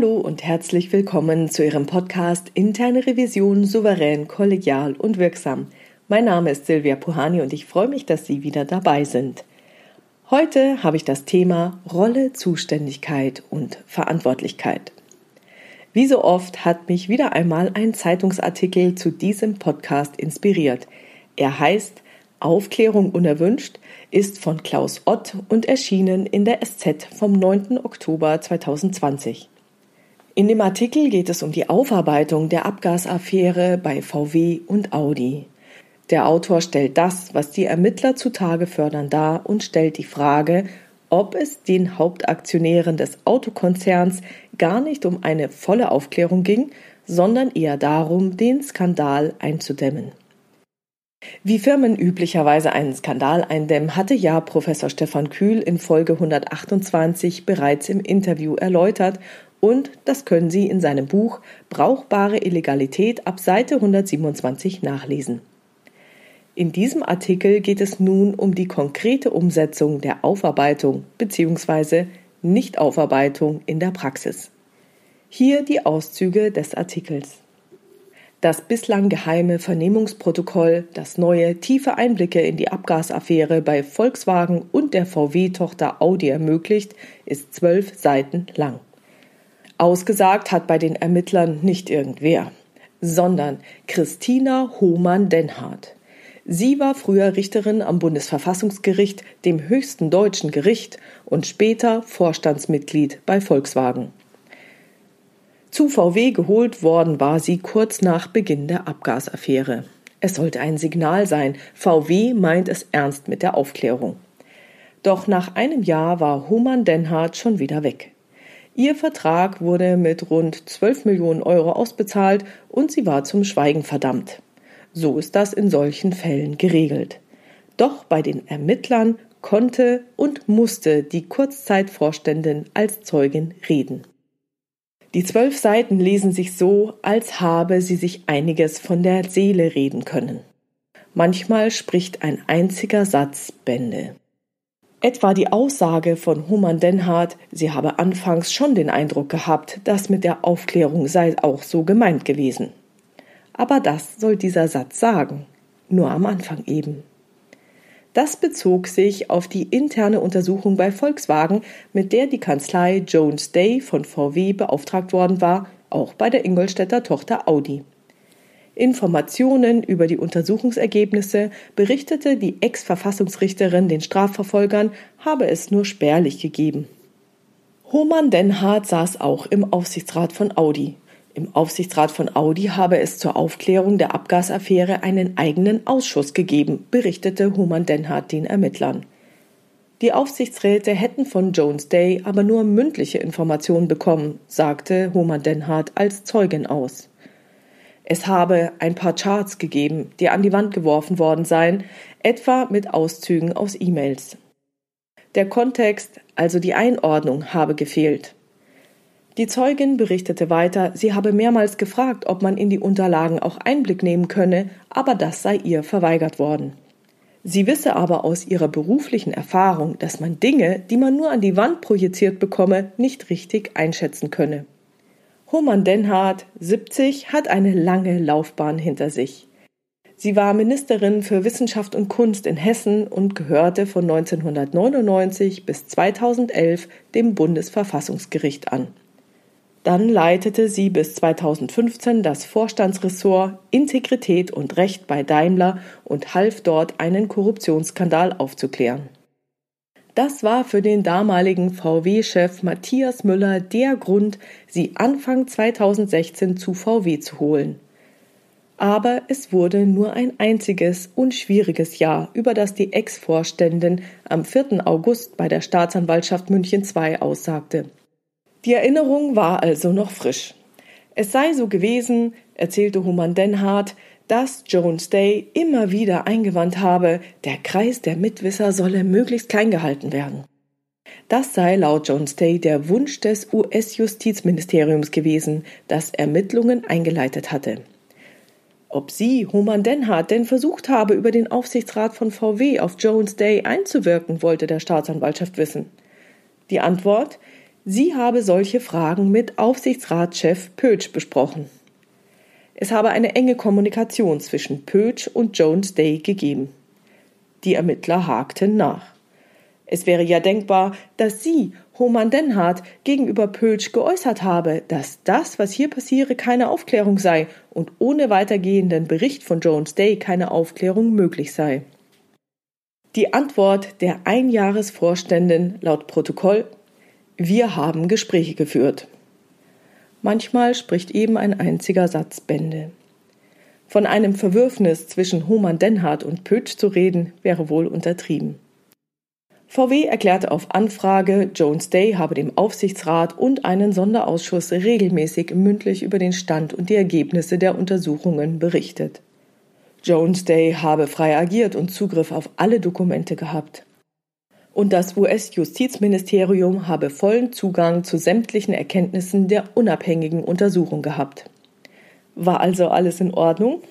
Hallo und herzlich willkommen zu Ihrem Podcast Interne Revision souverän, kollegial und wirksam. Mein Name ist Silvia Puhani und ich freue mich, dass Sie wieder dabei sind. Heute habe ich das Thema Rolle, Zuständigkeit und Verantwortlichkeit. Wie so oft hat mich wieder einmal ein Zeitungsartikel zu diesem Podcast inspiriert. Er heißt Aufklärung unerwünscht, ist von Klaus Ott und erschienen in der SZ vom 9. Oktober 2020. In dem Artikel geht es um die Aufarbeitung der Abgasaffäre bei VW und Audi. Der Autor stellt das, was die Ermittler zutage fördern, dar und stellt die Frage, ob es den Hauptaktionären des Autokonzerns gar nicht um eine volle Aufklärung ging, sondern eher darum, den Skandal einzudämmen. Wie Firmen üblicherweise einen Skandal eindämmen, hatte ja Professor Stefan Kühl in Folge 128 bereits im Interview erläutert und das können Sie in seinem Buch Brauchbare Illegalität ab Seite 127 nachlesen. In diesem Artikel geht es nun um die konkrete Umsetzung der Aufarbeitung bzw. Nichtaufarbeitung in der Praxis. Hier die Auszüge des Artikels. Das bislang geheime Vernehmungsprotokoll, das neue tiefe Einblicke in die Abgasaffäre bei Volkswagen und der VW-Tochter Audi ermöglicht, ist zwölf Seiten lang. Ausgesagt hat bei den Ermittlern nicht irgendwer, sondern Christina Hohmann-Denhardt. Sie war früher Richterin am Bundesverfassungsgericht, dem höchsten deutschen Gericht, und später Vorstandsmitglied bei Volkswagen. Zu VW geholt worden war sie kurz nach Beginn der Abgasaffäre. Es sollte ein Signal sein, VW meint es ernst mit der Aufklärung. Doch nach einem Jahr war Hohmann Denhardt schon wieder weg. Ihr Vertrag wurde mit rund 12 Millionen Euro ausbezahlt und sie war zum Schweigen verdammt. So ist das in solchen Fällen geregelt. Doch bei den Ermittlern konnte und musste die Kurzzeitvorständin als Zeugin reden. Die zwölf Seiten lesen sich so, als habe sie sich einiges von der Seele reden können. Manchmal spricht ein einziger Satz Bände. Etwa die Aussage von Human Denhardt, sie habe anfangs schon den Eindruck gehabt, das mit der Aufklärung sei auch so gemeint gewesen. Aber das soll dieser Satz sagen, nur am Anfang eben. Das bezog sich auf die interne Untersuchung bei Volkswagen, mit der die Kanzlei Jones Day von VW beauftragt worden war, auch bei der Ingolstädter Tochter Audi. Informationen über die Untersuchungsergebnisse berichtete die Ex-Verfassungsrichterin den Strafverfolgern, habe es nur spärlich gegeben. Hohmann Denhardt saß auch im Aufsichtsrat von Audi. Im Aufsichtsrat von Audi habe es zur Aufklärung der Abgasaffäre einen eigenen Ausschuss gegeben, berichtete Hohmann Denhardt den Ermittlern. Die Aufsichtsräte hätten von Jones Day aber nur mündliche Informationen bekommen, sagte Hohmann Denhardt als Zeugin aus. Es habe ein paar Charts gegeben, die an die Wand geworfen worden seien, etwa mit Auszügen aus E-Mails. Der Kontext, also die Einordnung, habe gefehlt. Die Zeugin berichtete weiter, sie habe mehrmals gefragt, ob man in die Unterlagen auch Einblick nehmen könne, aber das sei ihr verweigert worden. Sie wisse aber aus ihrer beruflichen Erfahrung, dass man Dinge, die man nur an die Wand projiziert bekomme, nicht richtig einschätzen könne. Hohmann Denhardt, 70, hat eine lange Laufbahn hinter sich. Sie war Ministerin für Wissenschaft und Kunst in Hessen und gehörte von 1999 bis 2011 dem Bundesverfassungsgericht an. Dann leitete sie bis 2015 das Vorstandsressort Integrität und Recht bei Daimler und half dort, einen Korruptionsskandal aufzuklären. Das war für den damaligen VW-Chef Matthias Müller der Grund, sie Anfang 2016 zu VW zu holen. Aber es wurde nur ein einziges und schwieriges Jahr, über das die Ex-Vorständin am 4. August bei der Staatsanwaltschaft München II aussagte. Die Erinnerung war also noch frisch. Es sei so gewesen, erzählte Human Denhardt, dass Jones Day immer wieder eingewandt habe, der Kreis der Mitwisser solle möglichst klein gehalten werden. Das sei laut Jones Day der Wunsch des US-Justizministeriums gewesen, das Ermittlungen eingeleitet hatte. Ob sie, Homan Denhardt, denn versucht habe, über den Aufsichtsrat von VW auf Jones Day einzuwirken, wollte der Staatsanwaltschaft wissen. Die Antwort Sie habe solche Fragen mit Aufsichtsratschef Pötsch besprochen. Es habe eine enge Kommunikation zwischen Pötsch und Jones Day gegeben. Die Ermittler hakten nach. Es wäre ja denkbar, dass sie, Homan Denhardt, gegenüber Pötsch geäußert habe, dass das, was hier passiere, keine Aufklärung sei und ohne weitergehenden Bericht von Jones Day keine Aufklärung möglich sei. Die Antwort der Einjahresvorständin laut Protokoll Wir haben Gespräche geführt. Manchmal spricht eben ein einziger Satz Bände. Von einem Verwürfnis zwischen Homan Denhardt und Pötsch zu reden, wäre wohl untertrieben. VW erklärte auf Anfrage, Jones Day habe dem Aufsichtsrat und einen Sonderausschuss regelmäßig mündlich über den Stand und die Ergebnisse der Untersuchungen berichtet. Jones Day habe frei agiert und Zugriff auf alle Dokumente gehabt. Und das US-Justizministerium habe vollen Zugang zu sämtlichen Erkenntnissen der unabhängigen Untersuchung gehabt. War also alles in Ordnung?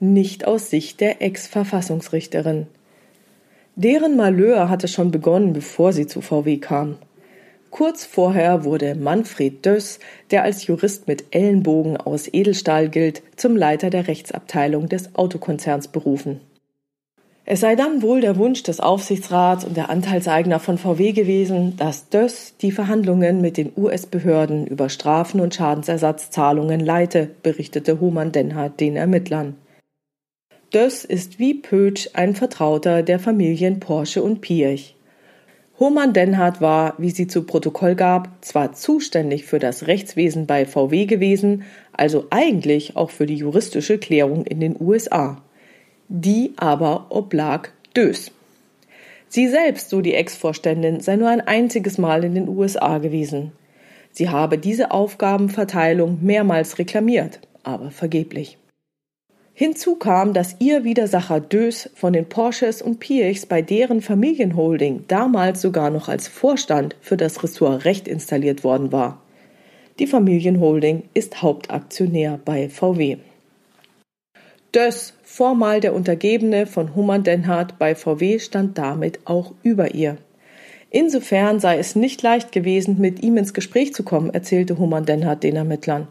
Nicht aus Sicht der Ex-Verfassungsrichterin. Deren Malheur hatte schon begonnen, bevor sie zu VW kam. Kurz vorher wurde Manfred Döss, der als Jurist mit Ellenbogen aus Edelstahl gilt, zum Leiter der Rechtsabteilung des Autokonzerns berufen. Es sei dann wohl der Wunsch des Aufsichtsrats und der Anteilseigner von VW gewesen, dass Döss die Verhandlungen mit den US-Behörden über Strafen und Schadensersatzzahlungen leite, berichtete Hohmann Denhardt den Ermittlern. Döss ist wie Pötsch ein Vertrauter der Familien Porsche und Piech. Hohmann Denhardt war, wie sie zu Protokoll gab, zwar zuständig für das Rechtswesen bei VW gewesen, also eigentlich auch für die juristische Klärung in den USA. Die aber oblag Dös. Sie selbst, so die Ex-Vorständin, sei nur ein einziges Mal in den USA gewesen. Sie habe diese Aufgabenverteilung mehrmals reklamiert, aber vergeblich. Hinzu kam, dass ihr Widersacher Dös von den Porsches und Piechs bei deren Familienholding damals sogar noch als Vorstand für das Ressort Recht installiert worden war. Die Familienholding ist Hauptaktionär bei VW. Döss, formal der Untergebene von Humann Denhardt bei VW, stand damit auch über ihr. Insofern sei es nicht leicht gewesen, mit ihm ins Gespräch zu kommen, erzählte Humann Denhardt den Ermittlern.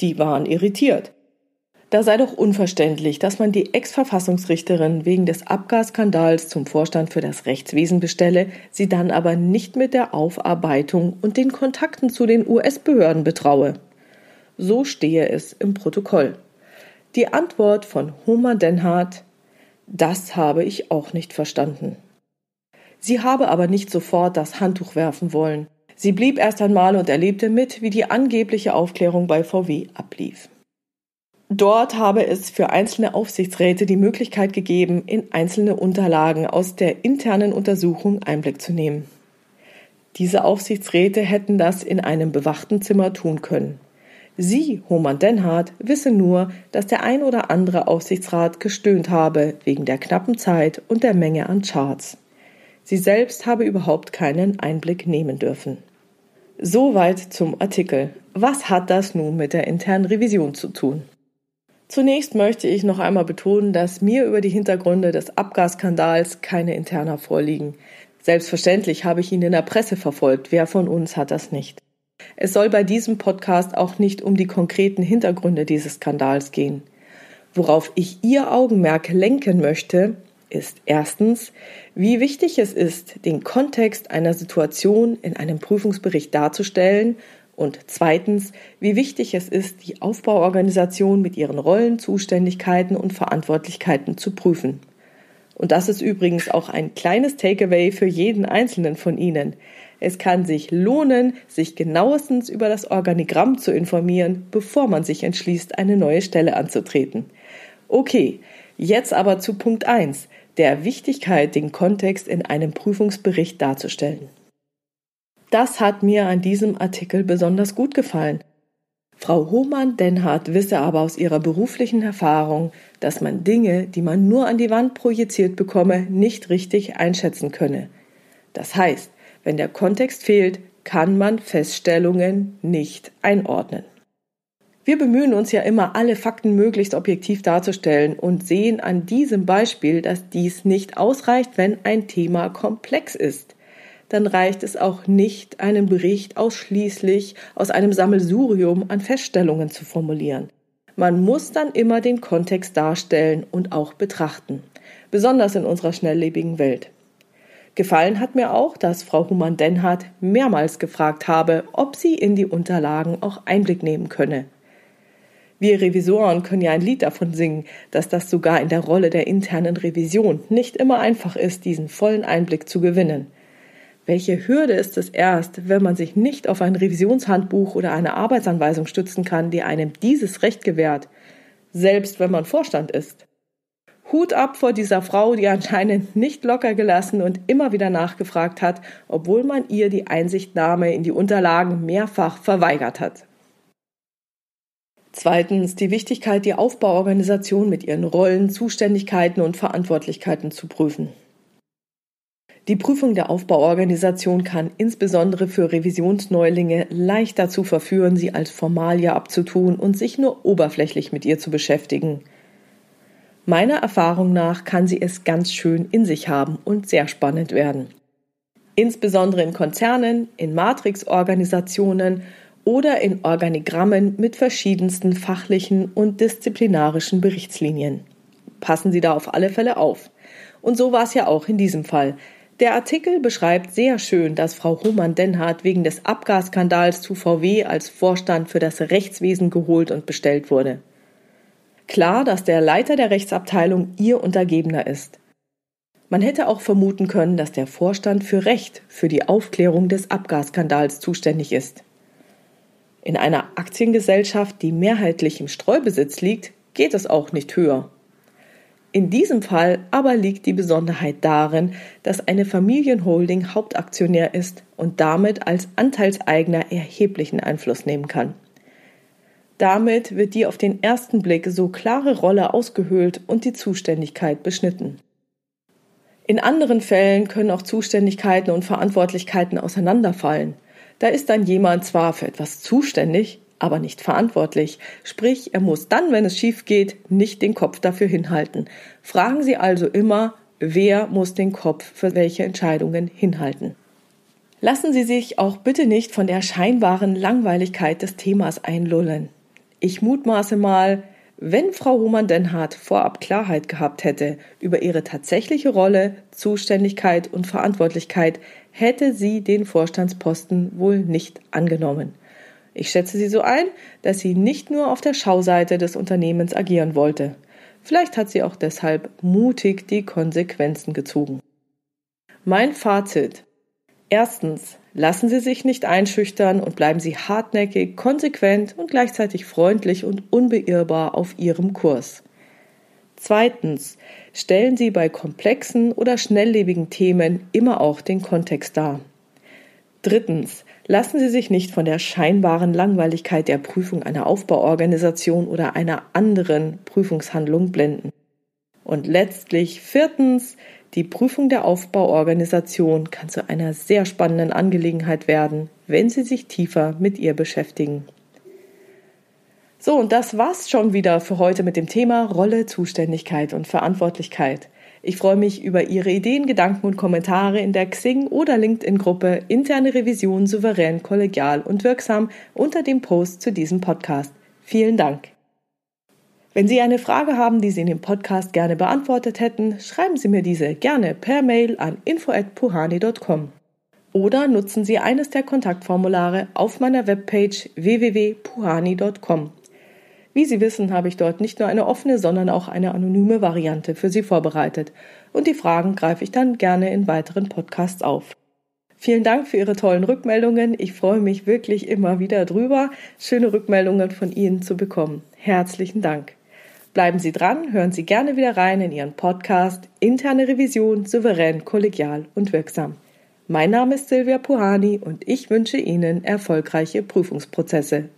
Die waren irritiert. Da sei doch unverständlich, dass man die Ex-Verfassungsrichterin wegen des Abgasskandals zum Vorstand für das Rechtswesen bestelle, sie dann aber nicht mit der Aufarbeitung und den Kontakten zu den US-Behörden betraue. So stehe es im Protokoll. Die Antwort von Homer Denhardt Das habe ich auch nicht verstanden. Sie habe aber nicht sofort das Handtuch werfen wollen. Sie blieb erst einmal und erlebte mit, wie die angebliche Aufklärung bei VW ablief. Dort habe es für einzelne Aufsichtsräte die Möglichkeit gegeben, in einzelne Unterlagen aus der internen Untersuchung Einblick zu nehmen. Diese Aufsichtsräte hätten das in einem bewachten Zimmer tun können. Sie, Homan Denhardt, wisse nur, dass der ein oder andere Aufsichtsrat gestöhnt habe wegen der knappen Zeit und der Menge an Charts. Sie selbst habe überhaupt keinen Einblick nehmen dürfen. Soweit zum Artikel. Was hat das nun mit der internen Revision zu tun? Zunächst möchte ich noch einmal betonen, dass mir über die Hintergründe des Abgasskandals keine Interna vorliegen. Selbstverständlich habe ich ihn in der Presse verfolgt. Wer von uns hat das nicht? Es soll bei diesem Podcast auch nicht um die konkreten Hintergründe dieses Skandals gehen. Worauf ich Ihr Augenmerk lenken möchte, ist erstens, wie wichtig es ist, den Kontext einer Situation in einem Prüfungsbericht darzustellen und zweitens, wie wichtig es ist, die Aufbauorganisation mit ihren Rollen, Zuständigkeiten und Verantwortlichkeiten zu prüfen. Und das ist übrigens auch ein kleines Takeaway für jeden einzelnen von Ihnen. Es kann sich lohnen, sich genauestens über das Organigramm zu informieren, bevor man sich entschließt, eine neue Stelle anzutreten. Okay, jetzt aber zu Punkt 1, der Wichtigkeit, den Kontext in einem Prüfungsbericht darzustellen. Das hat mir an diesem Artikel besonders gut gefallen. Frau Hohmann-Denhardt wisse aber aus ihrer beruflichen Erfahrung, dass man Dinge, die man nur an die Wand projiziert bekomme, nicht richtig einschätzen könne. Das heißt, wenn der Kontext fehlt, kann man Feststellungen nicht einordnen. Wir bemühen uns ja immer, alle Fakten möglichst objektiv darzustellen und sehen an diesem Beispiel, dass dies nicht ausreicht, wenn ein Thema komplex ist. dann reicht es auch nicht, einen Bericht ausschließlich aus einem Sammelsurium an Feststellungen zu formulieren. Man muss dann immer den Kontext darstellen und auch betrachten, besonders in unserer schnelllebigen Welt. Gefallen hat mir auch, dass Frau Humann-Denhardt mehrmals gefragt habe, ob sie in die Unterlagen auch Einblick nehmen könne. Wir Revisoren können ja ein Lied davon singen, dass das sogar in der Rolle der internen Revision nicht immer einfach ist, diesen vollen Einblick zu gewinnen. Welche Hürde ist es erst, wenn man sich nicht auf ein Revisionshandbuch oder eine Arbeitsanweisung stützen kann, die einem dieses Recht gewährt, selbst wenn man Vorstand ist? Hut ab vor dieser Frau, die anscheinend nicht locker gelassen und immer wieder nachgefragt hat, obwohl man ihr die Einsichtnahme in die Unterlagen mehrfach verweigert hat. Zweitens die Wichtigkeit, die Aufbauorganisation mit ihren Rollen, Zuständigkeiten und Verantwortlichkeiten zu prüfen. Die Prüfung der Aufbauorganisation kann insbesondere für Revisionsneulinge leicht dazu verführen, sie als Formalie abzutun und sich nur oberflächlich mit ihr zu beschäftigen – Meiner Erfahrung nach kann sie es ganz schön in sich haben und sehr spannend werden. Insbesondere in Konzernen, in Matrixorganisationen oder in Organigrammen mit verschiedensten fachlichen und disziplinarischen Berichtslinien. Passen Sie da auf alle Fälle auf. Und so war es ja auch in diesem Fall. Der Artikel beschreibt sehr schön, dass Frau Hohmann-Denhardt wegen des Abgasskandals zu VW als Vorstand für das Rechtswesen geholt und bestellt wurde. Klar, dass der Leiter der Rechtsabteilung ihr Untergebener ist. Man hätte auch vermuten können, dass der Vorstand für Recht für die Aufklärung des Abgasskandals zuständig ist. In einer Aktiengesellschaft, die mehrheitlich im Streubesitz liegt, geht es auch nicht höher. In diesem Fall aber liegt die Besonderheit darin, dass eine Familienholding Hauptaktionär ist und damit als Anteilseigner erheblichen Einfluss nehmen kann. Damit wird die auf den ersten Blick so klare Rolle ausgehöhlt und die Zuständigkeit beschnitten. In anderen Fällen können auch Zuständigkeiten und Verantwortlichkeiten auseinanderfallen. Da ist dann jemand zwar für etwas zuständig, aber nicht verantwortlich. Sprich, er muss dann, wenn es schief geht, nicht den Kopf dafür hinhalten. Fragen Sie also immer, wer muss den Kopf für welche Entscheidungen hinhalten. Lassen Sie sich auch bitte nicht von der scheinbaren Langweiligkeit des Themas einlullen. Ich mutmaße mal, wenn Frau Humann-Denhardt vorab Klarheit gehabt hätte über ihre tatsächliche Rolle, Zuständigkeit und Verantwortlichkeit, hätte sie den Vorstandsposten wohl nicht angenommen. Ich schätze sie so ein, dass sie nicht nur auf der Schauseite des Unternehmens agieren wollte. Vielleicht hat sie auch deshalb mutig die Konsequenzen gezogen. Mein Fazit. Erstens, Lassen Sie sich nicht einschüchtern und bleiben Sie hartnäckig, konsequent und gleichzeitig freundlich und unbeirrbar auf Ihrem Kurs. Zweitens, stellen Sie bei komplexen oder schnelllebigen Themen immer auch den Kontext dar. Drittens, lassen Sie sich nicht von der scheinbaren Langweiligkeit der Prüfung einer Aufbauorganisation oder einer anderen Prüfungshandlung blenden. Und letztlich viertens, die Prüfung der Aufbauorganisation kann zu einer sehr spannenden Angelegenheit werden, wenn Sie sich tiefer mit ihr beschäftigen. So, und das war's schon wieder für heute mit dem Thema Rolle, Zuständigkeit und Verantwortlichkeit. Ich freue mich über Ihre Ideen, Gedanken und Kommentare in der Xing oder LinkedIn-Gruppe Interne Revision souverän, kollegial und wirksam unter dem Post zu diesem Podcast. Vielen Dank. Wenn Sie eine Frage haben, die Sie in dem Podcast gerne beantwortet hätten, schreiben Sie mir diese gerne per Mail an info@puhani.com oder nutzen Sie eines der Kontaktformulare auf meiner Webpage www.puhani.com. Wie Sie wissen, habe ich dort nicht nur eine offene, sondern auch eine anonyme Variante für Sie vorbereitet und die Fragen greife ich dann gerne in weiteren Podcasts auf. Vielen Dank für Ihre tollen Rückmeldungen. Ich freue mich wirklich immer wieder drüber, schöne Rückmeldungen von Ihnen zu bekommen. Herzlichen Dank. Bleiben Sie dran, hören Sie gerne wieder rein in Ihren Podcast Interne Revision souverän, kollegial und wirksam. Mein Name ist Silvia Puhani und ich wünsche Ihnen erfolgreiche Prüfungsprozesse.